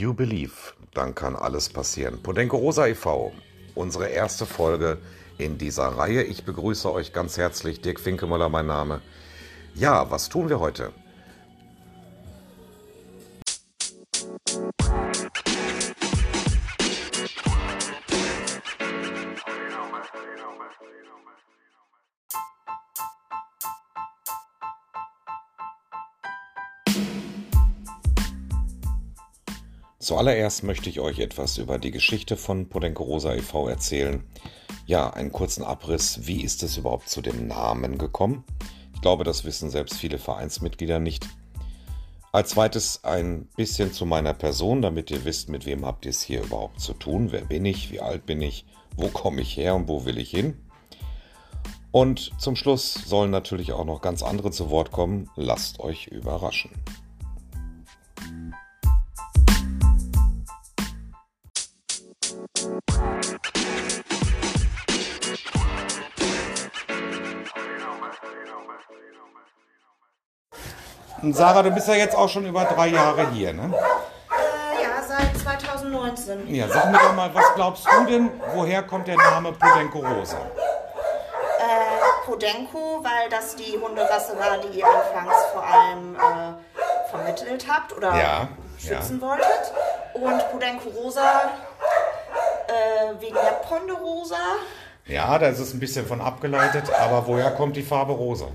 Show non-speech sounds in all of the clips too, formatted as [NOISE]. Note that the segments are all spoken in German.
You Believe, dann kann alles passieren. Podenco Rosa e.V., unsere erste Folge in dieser Reihe. Ich begrüße euch ganz herzlich. Dirk Finkemöller, mein Name. Ja, was tun wir heute? Zuallererst möchte ich euch etwas über die Geschichte von Podenco Rosa e.V. erzählen. Ja, einen kurzen Abriss. Wie ist es überhaupt zu dem Namen gekommen? Ich glaube, das wissen selbst viele Vereinsmitglieder nicht. Als zweites ein bisschen zu meiner Person, damit ihr wisst, mit wem habt ihr es hier überhaupt zu tun. Wer bin ich? Wie alt bin ich? Wo komme ich her und wo will ich hin? Und zum Schluss sollen natürlich auch noch ganz andere zu Wort kommen. Lasst euch überraschen. Und Sarah, du bist ja jetzt auch schon über drei Jahre hier, ne? Äh, ja, seit 2019. Ja, sag mir doch mal, was glaubst du denn, woher kommt der Name Podenco Rosa? Äh, Podenco, weil das die Hunderasse war, die ihr anfangs vor allem äh, vermittelt habt oder Ja, schützen ja. wolltet. Und Podenco Rosa äh, wegen der Ponderosa. Ja, da ist es ein bisschen von abgeleitet, aber woher kommt die Farbe Rosa?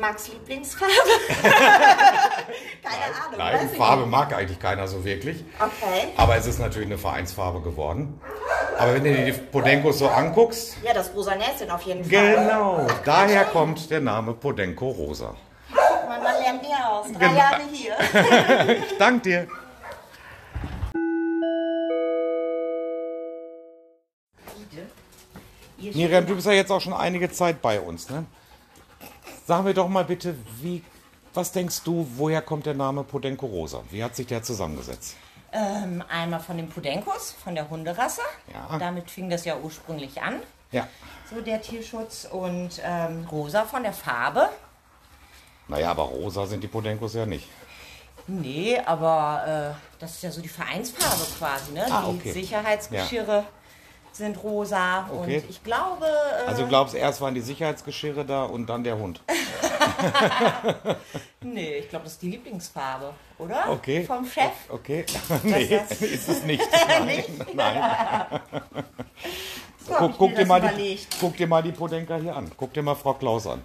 Max Lieblingsfarbe. [LAUGHS] Keine Ahnung. Nein, die ich Farbe nicht. mag eigentlich keiner so wirklich. Okay. Aber es ist natürlich eine Vereinsfarbe geworden. Aber wenn du dir die Podencos so anguckst, Ja, das rosa Näschen auf jeden Fall. genau, daher kommt der Name Podenco Rosa. Guck mal, man lernt nie aus. Drei Genau. Jahre hier. [LAUGHS] Ich danke dir. Miriam, du bist ja jetzt auch schon einige Zeit bei uns, ne? Sag mir doch mal bitte, wie, was denkst du, woher kommt der Name Podenco Rosa? Wie hat sich der zusammengesetzt? Ähm, einmal von den Pudenkos, von der Hunderasse. Ja. Damit fing das ja ursprünglich an, Ja. so der Tierschutz. Und ähm, rosa von der Farbe. Naja, aber rosa sind die Podencos ja nicht. Nee, aber äh, das ist ja so die Vereinsfarbe quasi. Ne? Ah, die okay. Sicherheitsgeschirre sind rosa. Okay. Und ich glaube, äh, Also du glaubst, erst waren die Sicherheitsgeschirre da und dann der Hund. [LAUGHS] nee, ich glaube, das ist die Lieblingsfarbe, oder? Okay. Vom Chef. Okay. [LAUGHS] nee, das- [LAUGHS] ist es nicht. Nicht? Nein. So Guck, guck, dir mal die, guck dir mal die Podenka hier an. Guck dir mal Frau Klaus an.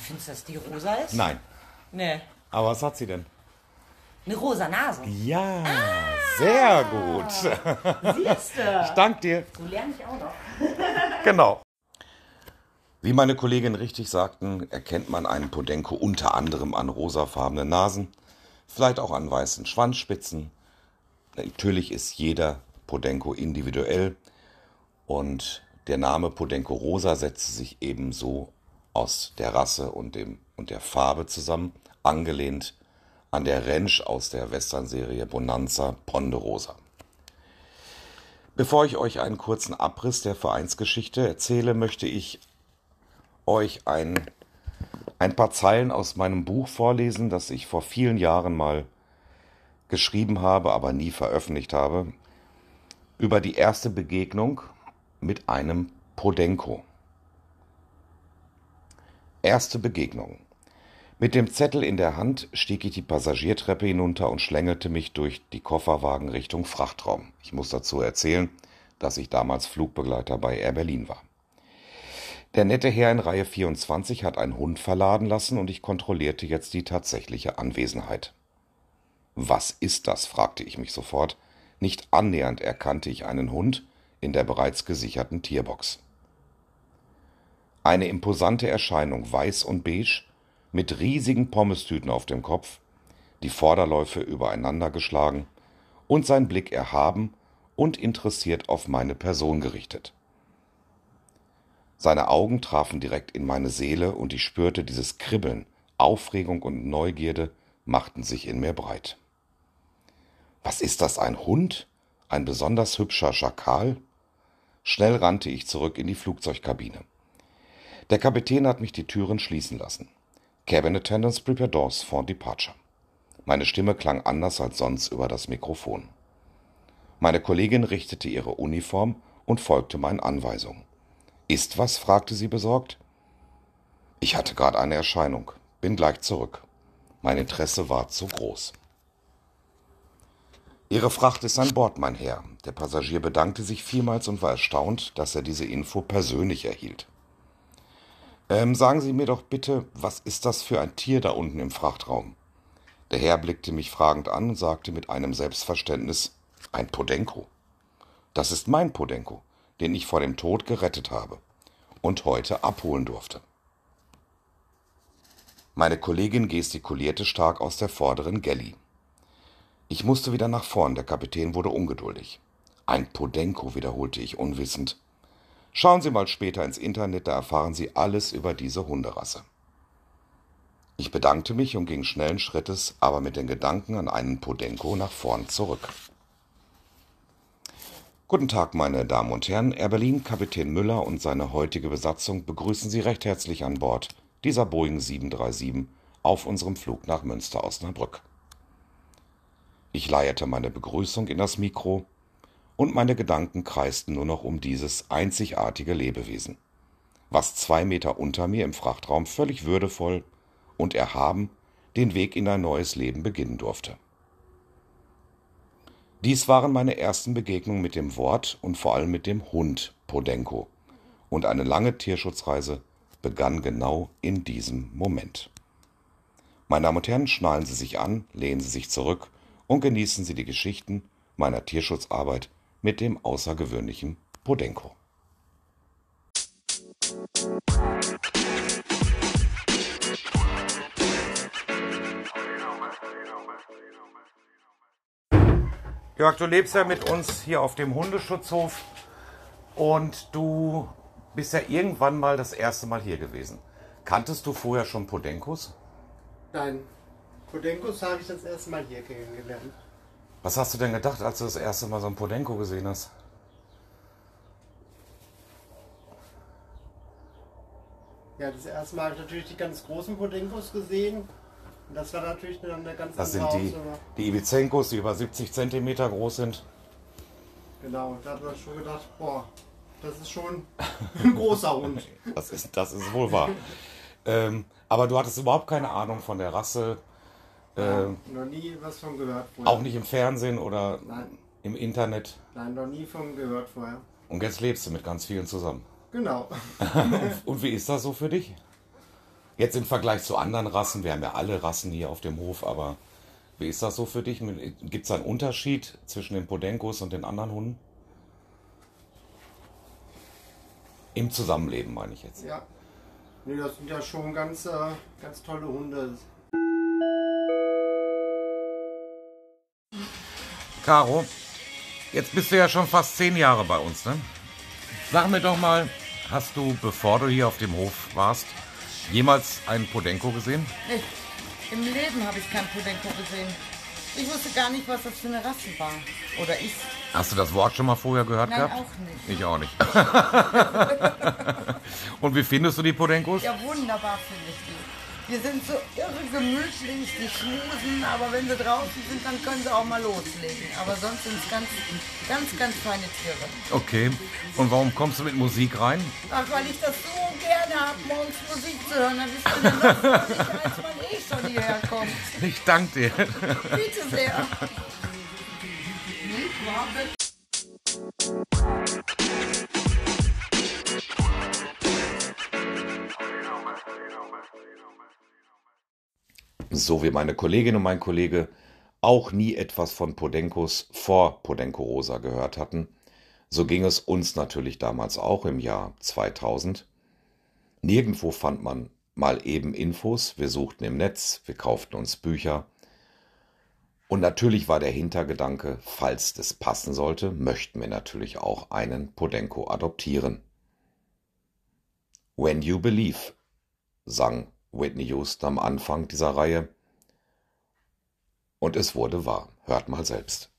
Findest du, dass die rosa ist? Nein. Nee. Aber was hat sie denn? Eine rosa Nase. Ja, sehr gut. Siehst du? Dank dir. So lerne ich auch noch. Genau. Wie meine Kolleginnen richtig sagten, erkennt man einen Podenco unter anderem an rosafarbenen Nasen, vielleicht auch an weißen Schwanzspitzen. Natürlich ist jeder Podenco individuell und der Name Podenco Rosa setzt sich ebenso aus der Rasse und, dem, und der Farbe zusammen, angelehnt an der Rentsch aus der Western-Serie Bonanza Ponderosa. Bevor ich euch einen kurzen Abriss der Vereinsgeschichte erzähle, möchte ich euch ein, ein paar Zeilen aus meinem Buch vorlesen, das ich vor vielen Jahren mal geschrieben habe, aber nie veröffentlicht habe, über die erste Begegnung mit einem Podenco. Erste Begegnung. Mit dem Zettel in der Hand stieg ich die Passagiertreppe hinunter und schlängelte mich durch die Kofferwagen Richtung Frachtraum. Ich muss dazu erzählen, dass ich damals Flugbegleiter bei Air Berlin war. Der nette Herr in Reihe 24 hat einen Hund verladen lassen und ich kontrollierte jetzt die tatsächliche Anwesenheit. Was ist das? fragte ich mich sofort. Nicht annähernd erkannte ich einen Hund in der bereits gesicherten Tierbox. Eine imposante Erscheinung, weiß und beige, mit riesigen Pommestüten auf dem Kopf, die Vorderläufe übereinander geschlagen und sein Blick erhaben und interessiert auf meine Person gerichtet. Seine Augen trafen direkt in meine Seele und ich spürte dieses Kribbeln, Aufregung und Neugierde machten sich in mir breit. Was ist das, ein Hund? Ein besonders hübscher Schakal? Schnell rannte ich zurück in die Flugzeugkabine. Der Kapitän hat mich die Türen schließen lassen. Cabin attendants prepare doors for departure. Meine Stimme klang anders als sonst über das Mikrofon. Meine Kollegin richtete ihre Uniform und folgte meinen Anweisungen. Ist was? fragte sie besorgt. Ich hatte gerade eine Erscheinung, bin gleich zurück. Mein Interesse war zu groß. Ihre Fracht ist an Bord, mein Herr. Der Passagier bedankte sich vielmals und war erstaunt, dass er diese Info persönlich erhielt. Ähm, sagen Sie mir doch bitte, was ist das für ein Tier da unten im Frachtraum? Der Herr blickte mich fragend an und sagte mit einem Selbstverständnis, ein Podenko. Das ist mein Podenko, den ich vor dem Tod gerettet habe und heute abholen durfte. Meine Kollegin gestikulierte stark aus der vorderen Galley. Ich musste wieder nach vorn, der Kapitän wurde ungeduldig. Ein Podenko, wiederholte ich unwissend. Schauen Sie mal später ins Internet, da erfahren Sie alles über diese Hunderasse. Ich bedankte mich und ging schnellen Schrittes, aber mit den Gedanken an einen Podenko nach vorn zurück. Guten Tag, meine Damen und Herren. Air Berlin, Kapitän Müller und seine heutige Besatzung begrüßen Sie recht herzlich an Bord dieser Boeing 737 auf unserem Flug nach Münster-Osnabrück. Ich leierte meine Begrüßung in das Mikro und meine Gedanken kreisten nur noch um dieses einzigartige Lebewesen, was zwei Meter unter mir im Frachtraum völlig würdevoll und erhaben den Weg in ein neues Leben beginnen durfte. Dies waren meine ersten Begegnungen mit dem Wort und vor allem mit dem Hund Podenko und eine lange Tierschutzreise begann genau in diesem Moment. Meine Damen und Herren, schnallen Sie sich an, lehnen Sie sich zurück und genießen Sie die Geschichten meiner Tierschutzarbeit mit dem außergewöhnlichen Podenko. Jörg, du lebst ja mit uns hier auf dem Hundeschutzhof und du bist ja irgendwann mal das erste Mal hier gewesen. Kanntest du vorher schon Podenkos? Nein, Podenkos habe ich das erste Mal hier kennengelernt. Was hast du denn gedacht, als du das erste Mal so ein Podenko gesehen hast? Ja, das erste Mal habe ich natürlich die ganz großen Podenkos gesehen. Und das war natürlich dann eine ganz Das sind andere die, Hausnummer. die Ibizenkos, die über 70 Zentimeter groß sind. Genau, da hat man schon gedacht, boah, das ist schon [LAUGHS] ein großer Hund. Das ist, das ist wohl wahr. ähm, aber du hattest überhaupt keine Ahnung von der Rasse, ähm, noch nie was von gehört vorher. auch nicht im Fernsehen oder Nein, im Internet. nein, noch nie von gehört vorher. Und jetzt lebst du mit ganz vielen zusammen. Genau. [LAUGHS] Und wie ist das so für dich? Jetzt im Vergleich zu anderen Rassen, wir haben ja alle Rassen hier auf dem Hof, aber wie ist das so für dich? Gibt es einen Unterschied zwischen den Podenkos und den anderen Hunden? Im Zusammenleben meine ich jetzt. Ja. Nee, das sind ja schon ganz, äh, ganz tolle Hunde. Caro, jetzt bist du ja schon fast zehn Jahre bei uns, ne? Sag mir doch mal, hast du, bevor du hier auf dem Hof warst, jemals einen Podenko gesehen? Nee, im Leben habe ich kein Podenko gesehen. Ich wusste gar nicht, was das für eine Rasse war. Oder ist. Hast du das Wort schon mal vorher gehört Nein, gehabt? auch nicht. Ich auch nicht. [LAUGHS] Und wie findest du die Podenkos? Ja, wunderbar finde ich die. Die sind so irre gemütlich, die schmusen, aber wenn sie draußen sind, dann können sie auch mal loslegen. Aber sonst sind es ganz, ganz, ganz feine Tiere. Okay. Und warum kommst du mit Musik rein? Ach, weil ich das so gerne habe, morgens Musik zu hören. Dann bist du noch fröhlicher, als man eh schon hierher kommt. Ich danke dir. Bitte sehr. So wie meine Kollegin und mein Kollege auch nie etwas von Podenkos vor Podenko Rosa gehört hatten, so ging es uns natürlich damals auch im Jahr 2000. Nirgendwo fand man mal eben Infos, wir suchten im Netz, wir kauften uns Bücher. Und natürlich war der Hintergedanke, falls das passen sollte, möchten wir natürlich auch einen Podenko adoptieren. When You Believe, sang Whitney Houston am Anfang dieser Reihe. Und es wurde wahr. Hört mal selbst.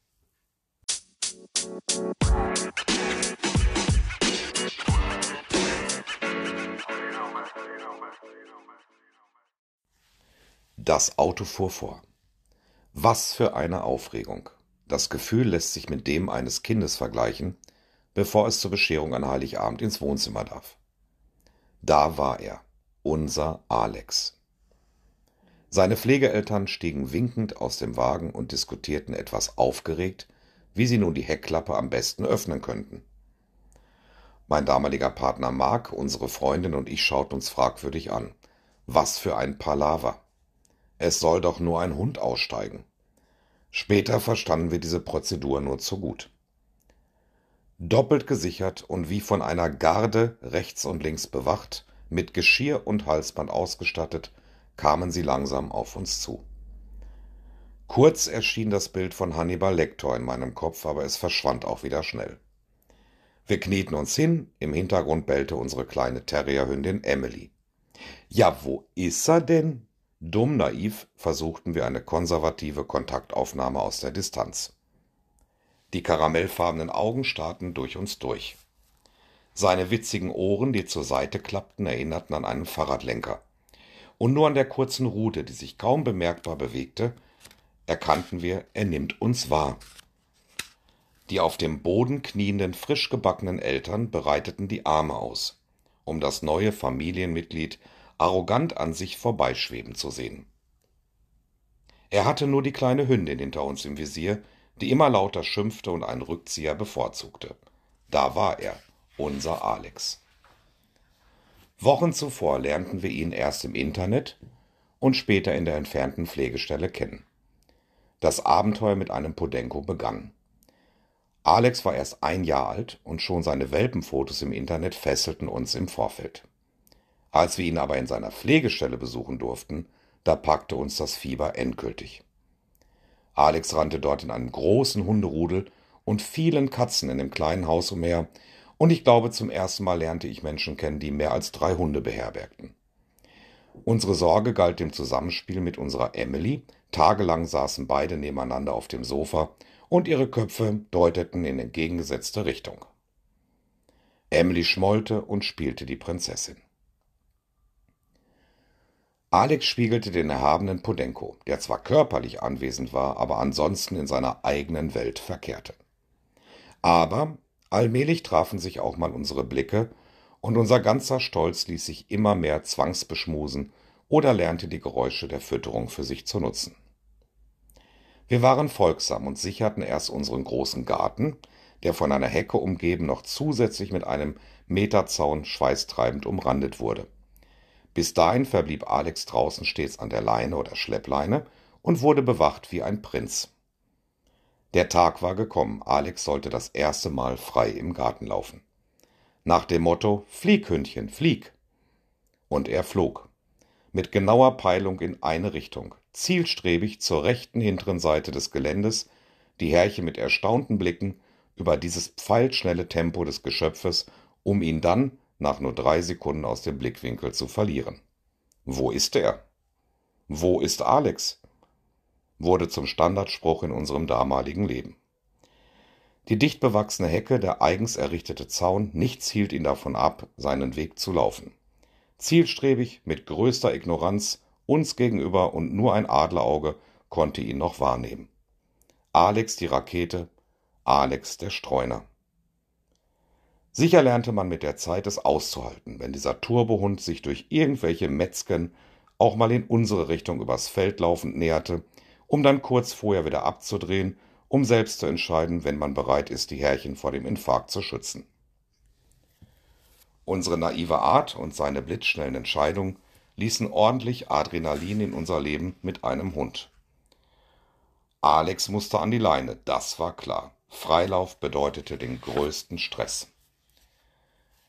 Das Auto fuhr vor. Was für eine Aufregung. Das Gefühl lässt sich mit dem eines Kindes vergleichen, bevor es zur Bescherung an Heiligabend ins Wohnzimmer darf. Da war er, unser Alex. Seine Pflegeeltern stiegen winkend aus dem Wagen und diskutierten etwas aufgeregt, wie sie nun die Heckklappe am besten öffnen könnten. Mein damaliger Partner Mark, unsere Freundin und ich schauten uns fragwürdig an. Was für ein Palaver. Es soll doch nur ein Hund aussteigen. Später verstanden wir diese Prozedur nur zu gut. Doppelt gesichert und wie von einer Garde rechts und links bewacht, mit Geschirr und Halsband ausgestattet, kamen sie langsam auf uns zu. Kurz erschien das Bild von Hannibal Lecter in meinem Kopf, aber es verschwand auch wieder schnell. Wir knieten uns hin, im Hintergrund bellte unsere kleine Terrierhündin Emily. Ja, wo ist er denn? Dumm naiv versuchten wir eine konservative Kontaktaufnahme aus der Distanz. Die karamellfarbenen Augen starrten durch uns durch. Seine witzigen Ohren, die zur Seite klappten, erinnerten an einen Fahrradlenker. Und nur an der kurzen Rute, die sich kaum bemerkbar bewegte, erkannten wir, er nimmt uns wahr. Die auf dem Boden knienden, frisch gebackenen Eltern breiteten die Arme aus, um das neue Familienmitglied arrogant an sich vorbeischweben zu sehen. Er hatte nur die kleine Hündin hinter uns im Visier, die immer lauter schimpfte und einen Rückzieher bevorzugte. Da war er, unser Alex. Wochen zuvor lernten wir ihn erst im Internet und später in der entfernten Pflegestelle kennen. Das Abenteuer mit einem Podenko begann. Alex war erst ein Jahr alt und schon seine Welpenfotos im Internet fesselten uns im Vorfeld. Als wir ihn aber in seiner Pflegestelle besuchen durften, da packte uns das Fieber endgültig. Alex rannte dort in einem großen Hunderudel und vielen Katzen in dem kleinen Haus umher, und ich glaube, zum ersten Mal lernte ich Menschen kennen, die mehr als drei Hunde beherbergten. Unsere Sorge galt dem Zusammenspiel mit unserer Emily. Tagelang saßen beide nebeneinander auf dem Sofa und ihre Köpfe deuteten in entgegengesetzte Richtung. Emily schmollte und spielte die Prinzessin. Alex spiegelte den erhabenen Podenko, der zwar körperlich anwesend war, aber ansonsten in seiner eigenen Welt verkehrte. Aber allmählich trafen sich auch mal unsere Blicke, und unser ganzer Stolz ließ sich immer mehr zwangsbeschmusen oder lernte die Geräusche der Fütterung für sich zu nutzen. Wir waren folgsam und sicherten erst unseren großen Garten, der von einer Hecke umgeben noch zusätzlich mit einem Meterzaun schweißtreibend umrandet wurde. Bis dahin verblieb Alex draußen stets an der Leine oder Schleppleine und wurde bewacht wie ein Prinz. Der Tag war gekommen, Alex sollte das erste Mal frei im Garten laufen. Nach dem Motto Flieg, Hündchen, flieg. Und er flog. Mit genauer Peilung in eine Richtung, zielstrebig zur rechten hinteren Seite des Geländes, die Herrche mit erstaunten Blicken über dieses pfeilschnelle Tempo des Geschöpfes, um ihn dann nach nur drei Sekunden aus dem Blickwinkel zu verlieren. Wo ist er? Wo ist Alex? Wurde zum Standardspruch in unserem damaligen Leben. Die dicht bewachsene Hecke, der eigens errichtete Zaun, nichts hielt ihn davon ab, seinen Weg zu laufen. Zielstrebig, mit größter Ignoranz, uns gegenüber und nur ein Adlerauge konnte ihn noch wahrnehmen. Alex die Rakete, Alex der Streuner. Sicher lernte man mit der Zeit es auszuhalten, wenn dieser Turbohund sich durch irgendwelche Metzgen auch mal in unsere Richtung übers Feld laufend näherte, um dann kurz vorher wieder abzudrehen, um selbst zu entscheiden, wenn man bereit ist, die Härchen vor dem Infarkt zu schützen. Unsere naive Art und seine blitzschnellen Entscheidungen ließen ordentlich Adrenalin in unser Leben mit einem Hund. Alex musste an die Leine, das war klar. Freilauf bedeutete den größten Stress.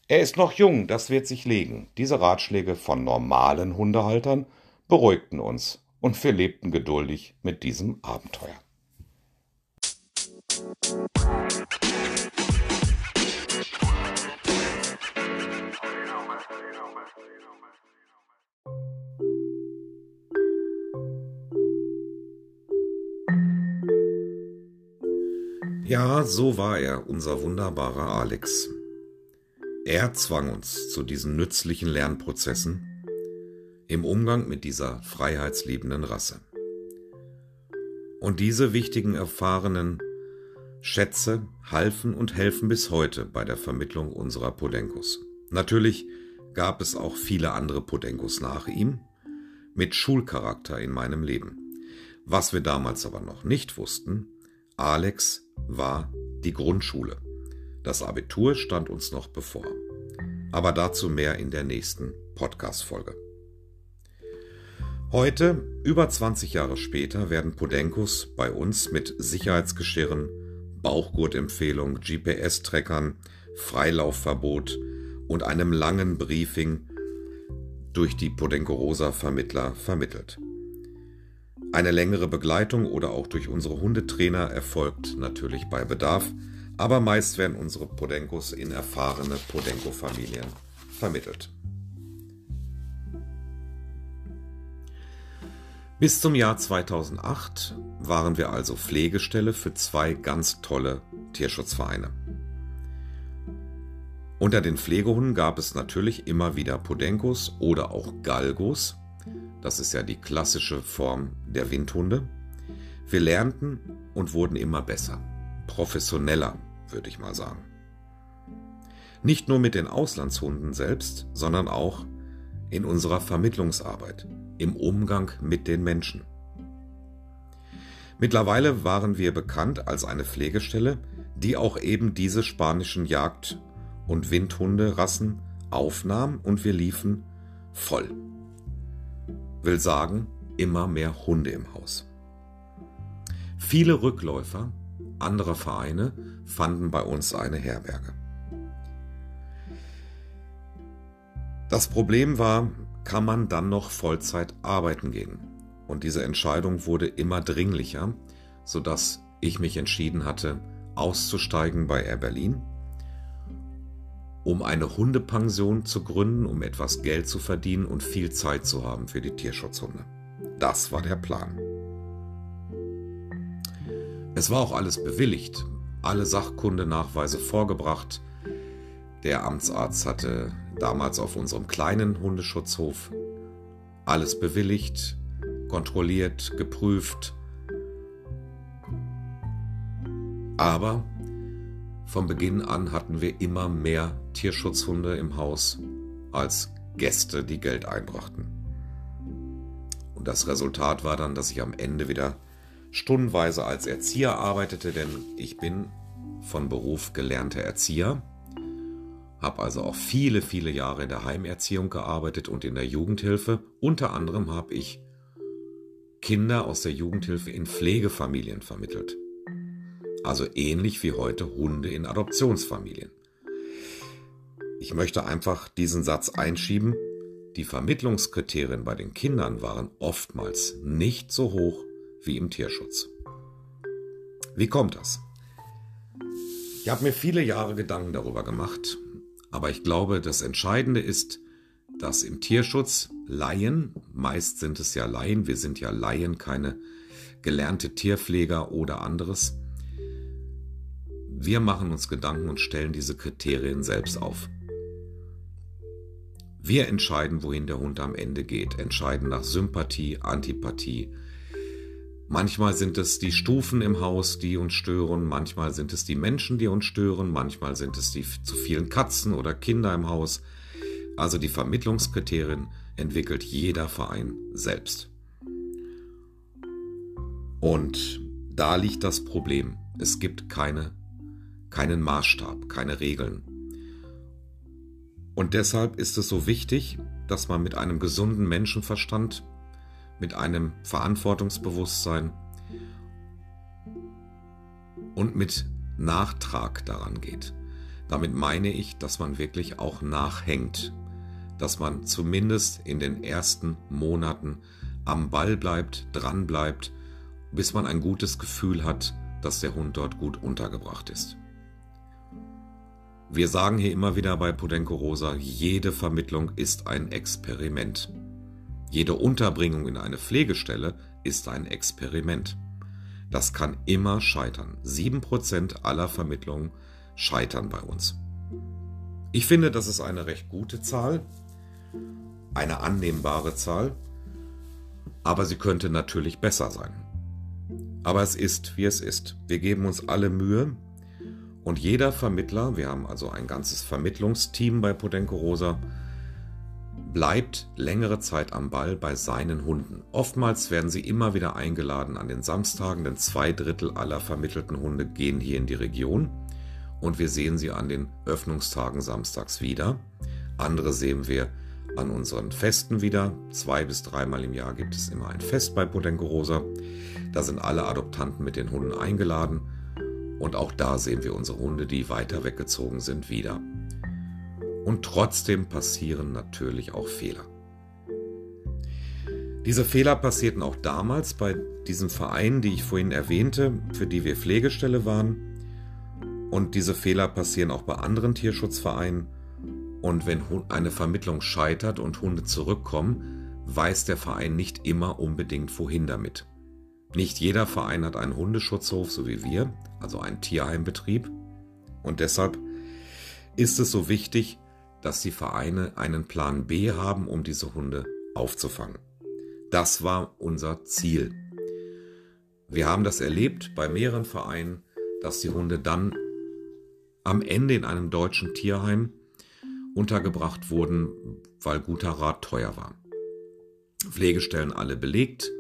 Er ist noch jung, das wird sich legen. Diese Ratschläge von normalen Hundehaltern beruhigten uns und wir lebten geduldig mit diesem Abenteuer. Ja, so war er, unser wunderbarer Alex. Er zwang uns zu diesen nützlichen Lernprozessen. Im Umgang mit dieser freiheitsliebenden Rasse. Und diese wichtigen erfahrenen Schätze halfen und helfen bis heute bei der Vermittlung unserer Podenkos. Natürlich gab es auch viele andere Podenkos nach ihm, mit Schulcharakter in meinem Leben. Was wir damals aber noch nicht wussten, Alex war die Grundschule. Das Abitur stand uns noch bevor. Aber dazu mehr in der nächsten Podcast-Folge. Heute, über 20 Jahre später, werden Podenkos bei uns mit Sicherheitsgeschirren, Bauchgurtempfehlung, GPS-Trackern, Freilaufverbot und einem langen Briefing durch die Podenco-Rosa-Vermittler vermittelt. Eine längere Begleitung oder auch durch unsere Hundetrainer erfolgt natürlich bei Bedarf, aber meist werden unsere Podenkos in erfahrene Podenko-Familien vermittelt. Bis zum Jahr 2008 waren wir also Pflegestelle für zwei ganz tolle Tierschutzvereine. Unter den Pflegehunden gab es natürlich immer wieder Podenkos oder auch Galgos. Das ist ja die klassische Form der Windhunde. Wir lernten und wurden immer besser, professioneller, würde ich mal sagen. Nicht nur mit den Auslandshunden selbst, sondern auch in unserer Vermittlungsarbeit, im Umgang mit den Menschen. Mittlerweile waren wir bekannt als eine Pflegestelle, die auch eben diese spanischen Jagd- und Windhunderassen aufnahm und wir liefen voll. Will sagen, immer mehr Hunde im Haus. Viele Rückläufer anderer Vereine fanden bei uns eine Herberge. Das Problem war, kann man dann noch Vollzeit arbeiten gehen? Und diese Entscheidung wurde immer dringlicher, sodass ich mich entschieden hatte, auszusteigen bei Air Berlin, um eine Hundepension zu gründen, um etwas Geld zu verdienen und viel Zeit zu haben für die Tierschutzhunde. Das war der Plan. Es war auch alles bewilligt, alle Sachkundenachweise vorgebracht. Der Amtsarzt hatte damals auf unserem kleinen Hundeschutzhof alles bewilligt, kontrolliert, geprüft. Aber von Beginn an hatten wir immer mehr Tierschutzhunde im Haus als Gäste, die Geld einbrachten. Und das Resultat war dann, dass ich am Ende wieder stundenweise als Erzieher arbeitete, denn ich bin von Beruf gelernter Erzieher, habe also auch viele, viele Jahre in der Heimerziehung gearbeitet und in der Jugendhilfe. Unter anderem habe ich Kinder aus der Jugendhilfe in Pflegefamilien vermittelt. Also ähnlich wie heute Hunde in Adoptionsfamilien. Ich möchte einfach diesen Satz einschieben. Die Vermittlungskriterien bei den Kindern waren oftmals nicht so hoch wie im Tierschutz. Wie kommt das? Ich habe mir viele Jahre Gedanken darüber gemacht, aber ich glaube, das Entscheidende ist, dass im Tierschutz Laien, meist sind es ja Laien, wir sind ja Laien, keine gelernte Tierpfleger oder anderes, wir machen uns Gedanken und stellen diese Kriterien selbst auf. Wir entscheiden, wohin der Hund am Ende geht, entscheiden nach Sympathie, Antipathie. Manchmal sind es die Stufen im Haus, die uns stören, manchmal sind es die Menschen, die uns stören, manchmal sind es die zu vielen Katzen oder Kinder im Haus. Also die Vermittlungskriterien entwickelt jeder Verein selbst. Und da liegt das Problem. Es gibt keine keinen Maßstab, keine Regeln. Und deshalb ist es so wichtig, dass man mit einem gesunden Menschenverstand, mit einem Verantwortungsbewusstsein und mit Nachtrag daran geht. Damit meine ich, dass man wirklich auch nachhängt, dass man zumindest in den ersten Monaten am Ball bleibt, dran bleibt, bis man ein gutes Gefühl hat, dass der Hund dort gut untergebracht ist. Wir sagen hier immer wieder bei Podenco Rosa, jede Vermittlung ist ein Experiment. Jede Unterbringung in eine Pflegestelle ist ein Experiment. Das kann immer scheitern. 7% aller Vermittlungen scheitern bei uns. Ich finde, das ist eine recht gute Zahl. eine annehmbare Zahl, aber sie könnte natürlich besser sein. Aber es ist, wie es ist. Wir geben uns alle Mühe und jeder Vermittler, wir haben also ein ganzes Vermittlungsteam bei Podenco Rosa, bleibt längere Zeit am Ball bei seinen Hunden. Oftmals werden sie immer wieder eingeladen an den Samstagen, denn zwei Drittel aller vermittelten Hunde gehen hier in die Region und wir sehen sie an den Öffnungstagen samstags wieder. Andere sehen wir an unseren Festen wieder. Zwei bis dreimal im Jahr gibt es immer ein Fest bei Podenco Rosa. Da sind alle Adoptanten mit den Hunden eingeladen und auch da sehen wir unsere Hunde, die weiter weggezogen sind, wieder. Und trotzdem passieren natürlich auch Fehler. Diese Fehler passierten auch damals bei diesem Verein, die ich vorhin erwähnte, für die wir Pflegestelle waren. Und diese Fehler passieren auch bei anderen Tierschutzvereinen. Und wenn eine Vermittlung scheitert und Hunde zurückkommen, weiß der Verein nicht immer unbedingt wohin damit. Nicht jeder Verein hat einen Hundeschutzhof, so wie wir, also einen Tierheimbetrieb. Und deshalb ist es so wichtig, dass die Vereine einen Plan B haben, um diese Hunde aufzufangen. Das war unser Ziel. Wir haben das erlebt bei mehreren Vereinen, dass die Hunde dann am Ende in einem deutschen Tierheim untergebracht wurden, weil guter Rat teuer war. Pflegestellen alle belegt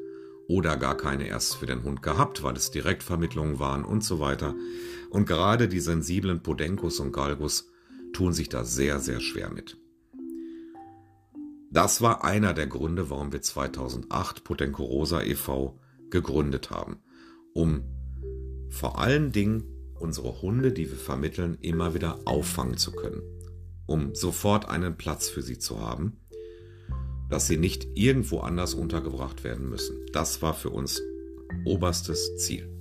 oder gar keine erst für den Hund gehabt, weil es Direktvermittlungen waren und so weiter. Und gerade die sensiblen Podencus und Galgus tun sich da sehr, sehr schwer mit. Das war einer der Gründe, warum wir 2008 Potenco Rosa e.V. gegründet haben, um vor allen Dingen unsere Hunde, die wir vermitteln, immer wieder auffangen zu können, um sofort einen Platz für sie zu haben, dass sie nicht irgendwo anders untergebracht werden müssen. Das war für uns oberstes Ziel.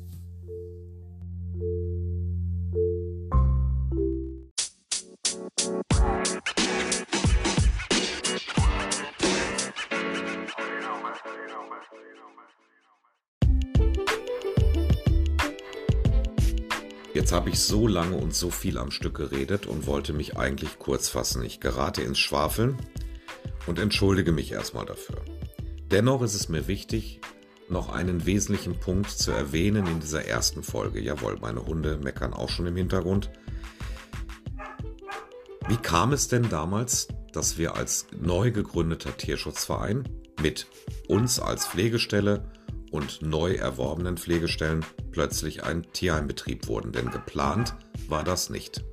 Habe ich so lange und so viel am Stück geredet und wollte mich eigentlich kurz fassen. Ich gerate ins Schwafeln und entschuldige mich erstmal dafür. Dennoch ist es mir wichtig, noch einen wesentlichen Punkt zu erwähnen in dieser ersten Folge. Jawohl, meine Hunde meckern auch schon im Hintergrund. Wie kam es denn damals, dass wir als neu gegründeter Tierschutzverein mit uns als Pflegestelle und neu erworbenen Pflegestellen plötzlich ein Tierheimbetrieb wurden, denn geplant war das nicht.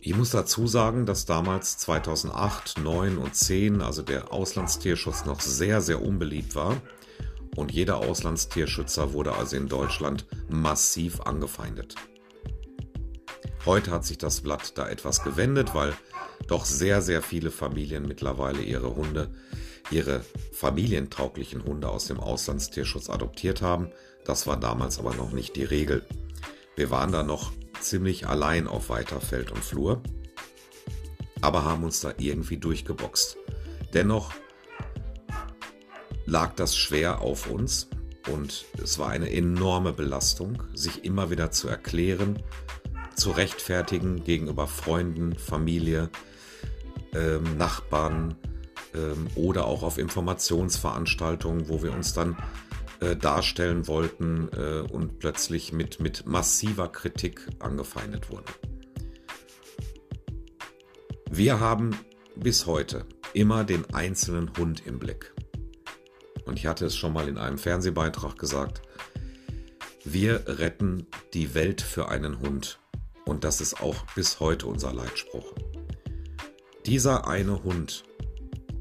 Ich muss dazu sagen, dass damals 2008, 9 und 10, also der Auslandstierschutz noch sehr, sehr unbeliebt war. Und jeder Auslandstierschützer wurde also in Deutschland massiv angefeindet. Heute hat sich das Blatt da etwas gewendet, weil doch sehr, sehr viele Familien mittlerweile ihre Hunde ihre familientauglichen Hunde aus dem Auslandstierschutz adoptiert haben. Das war damals aber noch nicht die Regel. Wir waren da noch ziemlich allein auf weiter Feld und Flur, aber haben uns da irgendwie durchgeboxt. Dennoch lag das schwer auf uns und es war eine enorme Belastung, sich immer wieder zu erklären, zu rechtfertigen gegenüber Freunden, Familie, ähm, Nachbarn, oder auch auf Informationsveranstaltungen, wo wir uns dann äh, darstellen wollten äh, und plötzlich mit, mit massiver Kritik angefeindet wurden. Wir haben bis heute immer den einzelnen Hund im Blick. Und ich hatte es schon mal in einem Fernsehbeitrag gesagt, wir retten die Welt für einen Hund. Und das ist auch bis heute unser Leitspruch. Dieser eine Hund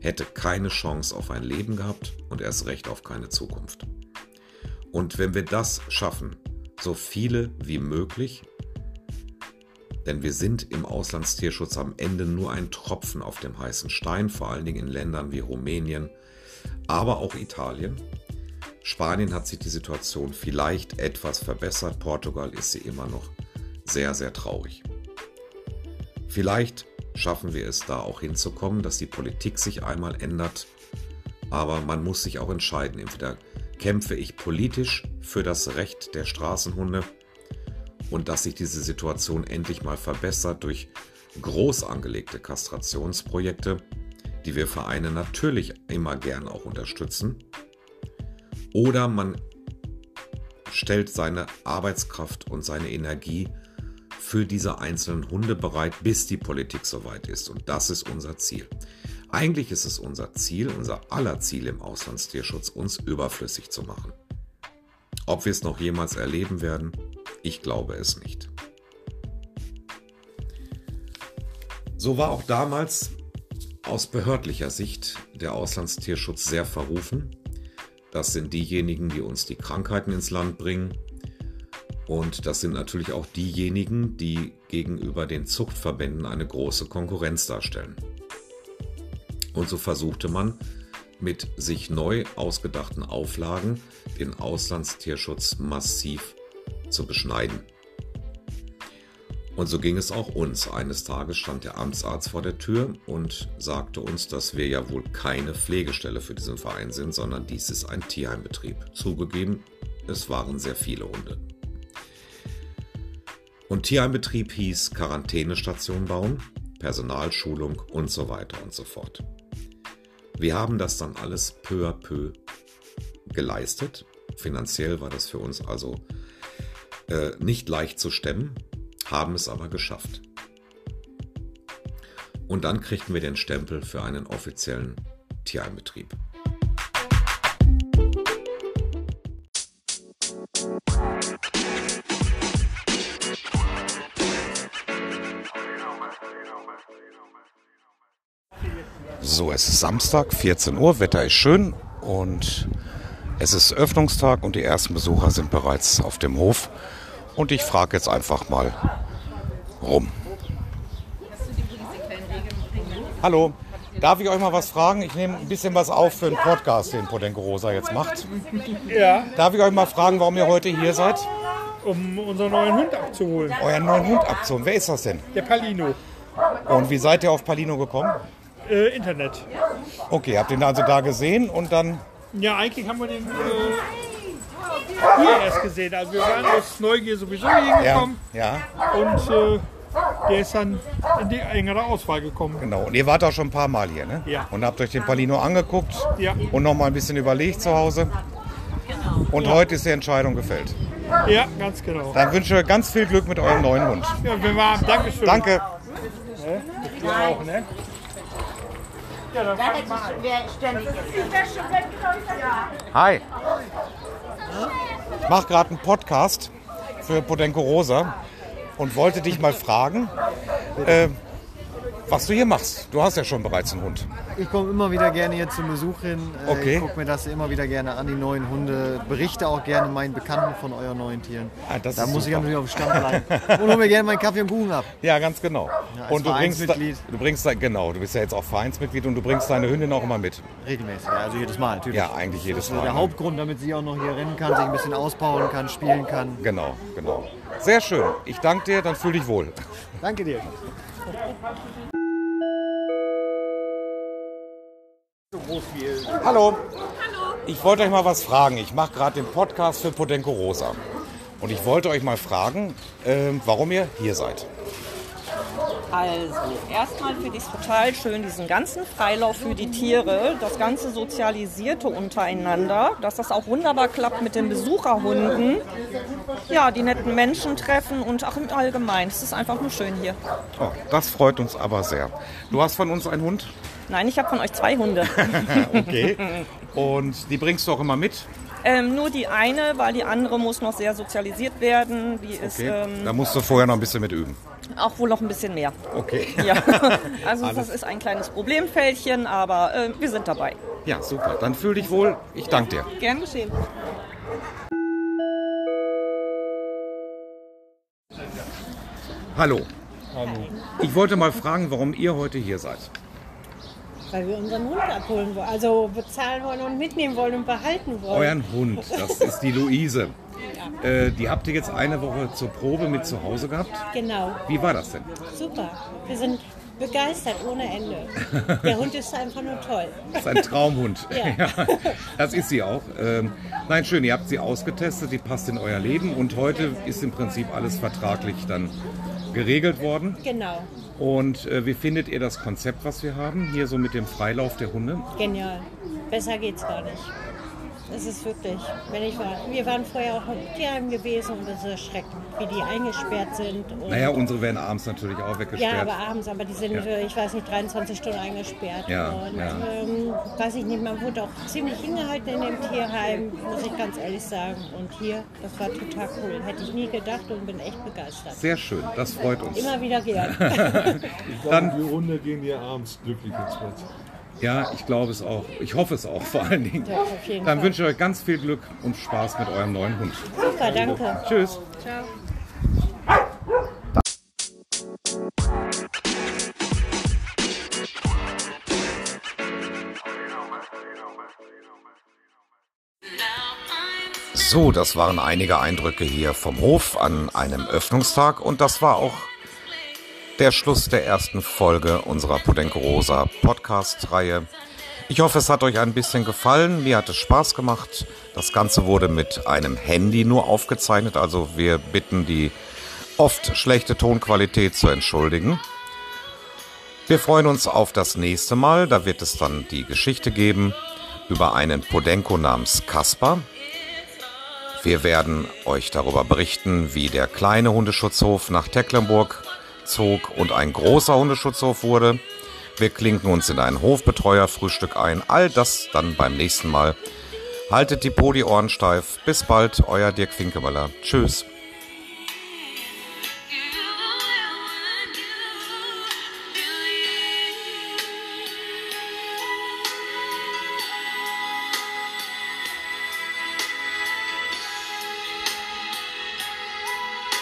hätte keine Chance auf ein Leben gehabt und erst recht auf keine Zukunft. Und wenn wir das schaffen, so viele wie möglich, denn wir sind im Auslandstierschutz am Ende nur ein Tropfen auf dem heißen Stein, vor allen Dingen in Ländern wie Rumänien, aber auch Italien. Spanien hat sich die Situation vielleicht etwas verbessert, Portugal ist sie immer noch sehr, sehr traurig. Vielleicht schaffen wir es da auch hinzukommen, dass die Politik sich einmal ändert. Aber man muss sich auch entscheiden. Entweder kämpfe ich politisch für das Recht der Straßenhunde und dass sich diese Situation endlich mal verbessert durch groß angelegte Kastrationsprojekte, die wir Vereine natürlich immer gern auch unterstützen. Oder man stellt seine Arbeitskraft und seine Energie für diese einzelnen Hunde bereit, bis die Politik soweit ist. Und das ist unser Ziel. Eigentlich ist es unser Ziel, unser aller Ziel im Auslandstierschutz, uns überflüssig zu machen. Ob wir es noch jemals erleben werden, ich glaube es nicht. So war auch damals aus behördlicher Sicht der Auslandstierschutz sehr verrufen. Das sind diejenigen, die uns die Krankheiten ins Land bringen. Und das sind natürlich auch diejenigen, die gegenüber den Zuchtverbänden eine große Konkurrenz darstellen. Und so versuchte man mit sich neu ausgedachten Auflagen den Auslandstierschutz massiv zu beschneiden. Und so ging es auch uns. Eines Tages stand der Amtsarzt vor der Tür und sagte uns, dass wir ja wohl keine Pflegestelle für diesen Verein sind, sondern dies ist ein Tierheimbetrieb. Zugegeben, es waren sehr viele Hunde. Und Tierheimbetrieb hieß Quarantänestation bauen, Personalschulung und so weiter und so fort. Wir haben das dann alles peu à peu geleistet. Finanziell war das für uns also äh, nicht leicht zu stemmen haben es aber geschafft. Und dann kriegten wir den Stempel für einen offiziellen Tierheimbetrieb. So, es ist Samstag, 14 Uhr, Wetter ist schön und es ist Öffnungstag und die ersten Besucher sind bereits auf dem Hof. Und ich frage jetzt einfach mal rum. Hallo, darf ich euch mal was fragen? Ich nehme ein bisschen was auf für einen Podcast, den Podenco Rosa jetzt macht. Ja, Darf ich euch mal fragen, warum ihr heute hier seid? um unseren neuen Hund abzuholen. Euren neuen Hund abzuholen. Wer ist das denn? Der Palino. Und wie seid ihr auf Palino gekommen? Äh, Internet. Okay, habt ihr ihn also da gesehen und dann. Ja, eigentlich haben wir den äh, hier erst gesehen. Also wir waren aus Neugier sowieso hier Ja, hingekommen ja, und äh, der ist dann in die engere Auswahl gekommen. genau. Und ihr wart auch schon ein paar Mal hier, ne? Ja. Und habt euch den Palino angeguckt Ja. und noch mal ein bisschen überlegt zu Hause. Und heute ist die Entscheidung gefällt. Ja, ganz genau. Dann wünsche ich euch ganz viel Glück mit eurem neuen Hund. Ja, wir waren, Dankeschön. Danke. Du auch, ne? Ja, dann. Hi. Ich mache gerade einen Podcast für Podenco Rosa und wollte dich mal fragen, äh, was du hier machst. Du hast ja schon bereits einen Hund. Ich komme immer wieder gerne hier zum Besuch hin. Äh, Okay. Ich gucke mir das immer wieder gerne an, die neuen Hunde. Berichte auch gerne meinen Bekannten von euren neuen Tieren. Ah, da muss ich super. natürlich auf den Stand bleiben. Und hole mir gerne meinen Kaffee und Kuchen ab. Ja, ganz genau. als und du bringst, du bringst, da- genau, du bist ja jetzt auch Vereinsmitglied und du bringst deine Hündin auch immer mit. Regelmäßig, ja, also jedes Mal natürlich. Ja, eigentlich jedes Das ist Mal. der ne? Hauptgrund, damit sie auch noch hier rennen kann, sich ein bisschen auspowern kann, spielen kann. Genau, genau. Sehr schön. Ich danke dir, dann fühl dich wohl. Danke dir. Hallo. Ich wollte euch mal was fragen. Ich mache gerade den Podcast für Podenco Rosa. Und ich wollte euch mal fragen, ähm, warum ihr hier seid. Also, erstmal finde ich es total schön, diesen ganzen Freilauf für die Tiere, das ganze Sozialisierte untereinander, dass das auch wunderbar klappt mit den Besucherhunden. Ja, die netten Menschen treffen und auch im Allgemeinen. Es ist einfach nur schön hier. Oh, das freut uns aber sehr. Du hast von uns einen Hund? Nein, ich habe von euch zwei Hunde. [LAUGHS] Okay. Und die bringst du auch immer mit? ähm, nur die eine, weil die andere muss noch sehr sozialisiert werden. Die ist Okay. ähm, Da musst du vorher noch ein bisschen mit üben. auch wohl noch ein bisschen mehr. Okay. [LAUGHS] Ja, [LAUGHS] also das ist ein kleines Problemfältchen, aber äh, wir sind dabei. Ja, super. Dann fühl dich wohl. Ich danke dir. Gern geschehen. Hallo. Ich wollte mal fragen, warum ihr heute hier seid. Weil wir unseren Hund abholen wollen, also bezahlen wollen und mitnehmen wollen und behalten wollen. Euren Hund, das ist die Luise. Äh, die habt ihr jetzt eine Woche zur Probe mit zu Hause gehabt. Genau, Wie war das denn? super. Wir sind begeistert ohne Ende. Der Hund ist einfach nur toll. Das ist ein Traumhund. Ja. [LAUGHS] das ist sie auch. Ähm, nein, schön, ihr habt sie ausgetestet, die passt in euer Leben und heute ist im Prinzip alles vertraglich dann geregelt worden. Genau, Und äh, wie findet ihr das Konzept, was wir haben, hier so mit dem Freilauf der Hunde? genial. Besser geht's gar nicht. Es ist wirklich, wenn ich war, wir waren vorher auch im Tierheim gewesen und es ist erschreckend, wie die eingesperrt sind. Und Naja, unsere werden abends natürlich auch ja, weggesperrt. aber abends, aber die sind, Ja. für, ich weiß nicht, 23 Stunden eingesperrt. Ja, und ja. Ähm, weiß ich nicht, man wurde auch ziemlich hingehalten in dem Tierheim, muss ich ganz ehrlich sagen. Und hier, das war total cool. Hätte ich nie gedacht und bin echt begeistert. Sehr schön, das freut uns. Immer wieder gern. [LAUGHS] Dann, Die Hunde gehen hier abends glücklich ins Bett. Ja, ich glaube es auch. Ich hoffe es auch vor allen Dingen. Ja, auf jeden Dann Fall. wünsche ich euch ganz viel Glück und Spaß mit eurem neuen Hund. Super, danke. Tschüss. Ciao. So, das waren einige Eindrücke hier vom Hof an einem Öffnungstag und das war auch der Schluss der ersten Folge unserer Podenco Rosa Podcast-Reihe. Ich hoffe, es hat euch ein bisschen gefallen. Mir hat es Spaß gemacht. Das Ganze wurde mit einem Handy nur aufgezeichnet, also wir bitten die oft schlechte Tonqualität zu entschuldigen. Wir freuen uns auf das nächste Mal. Da wird es dann die Geschichte geben über einen Podenco namens Kaspar. Wir werden euch darüber berichten, wie der kleine Hundeschutzhof nach Tecklenburg zog und ein großer Hundeschutzhof wurde. Wir klinken uns in ein Hofbetreuerfrühstück ein. All das dann beim nächsten Mal. Haltet die Podi-Ohren steif. Bis bald, euer Dirk Finkemöller. Tschüss.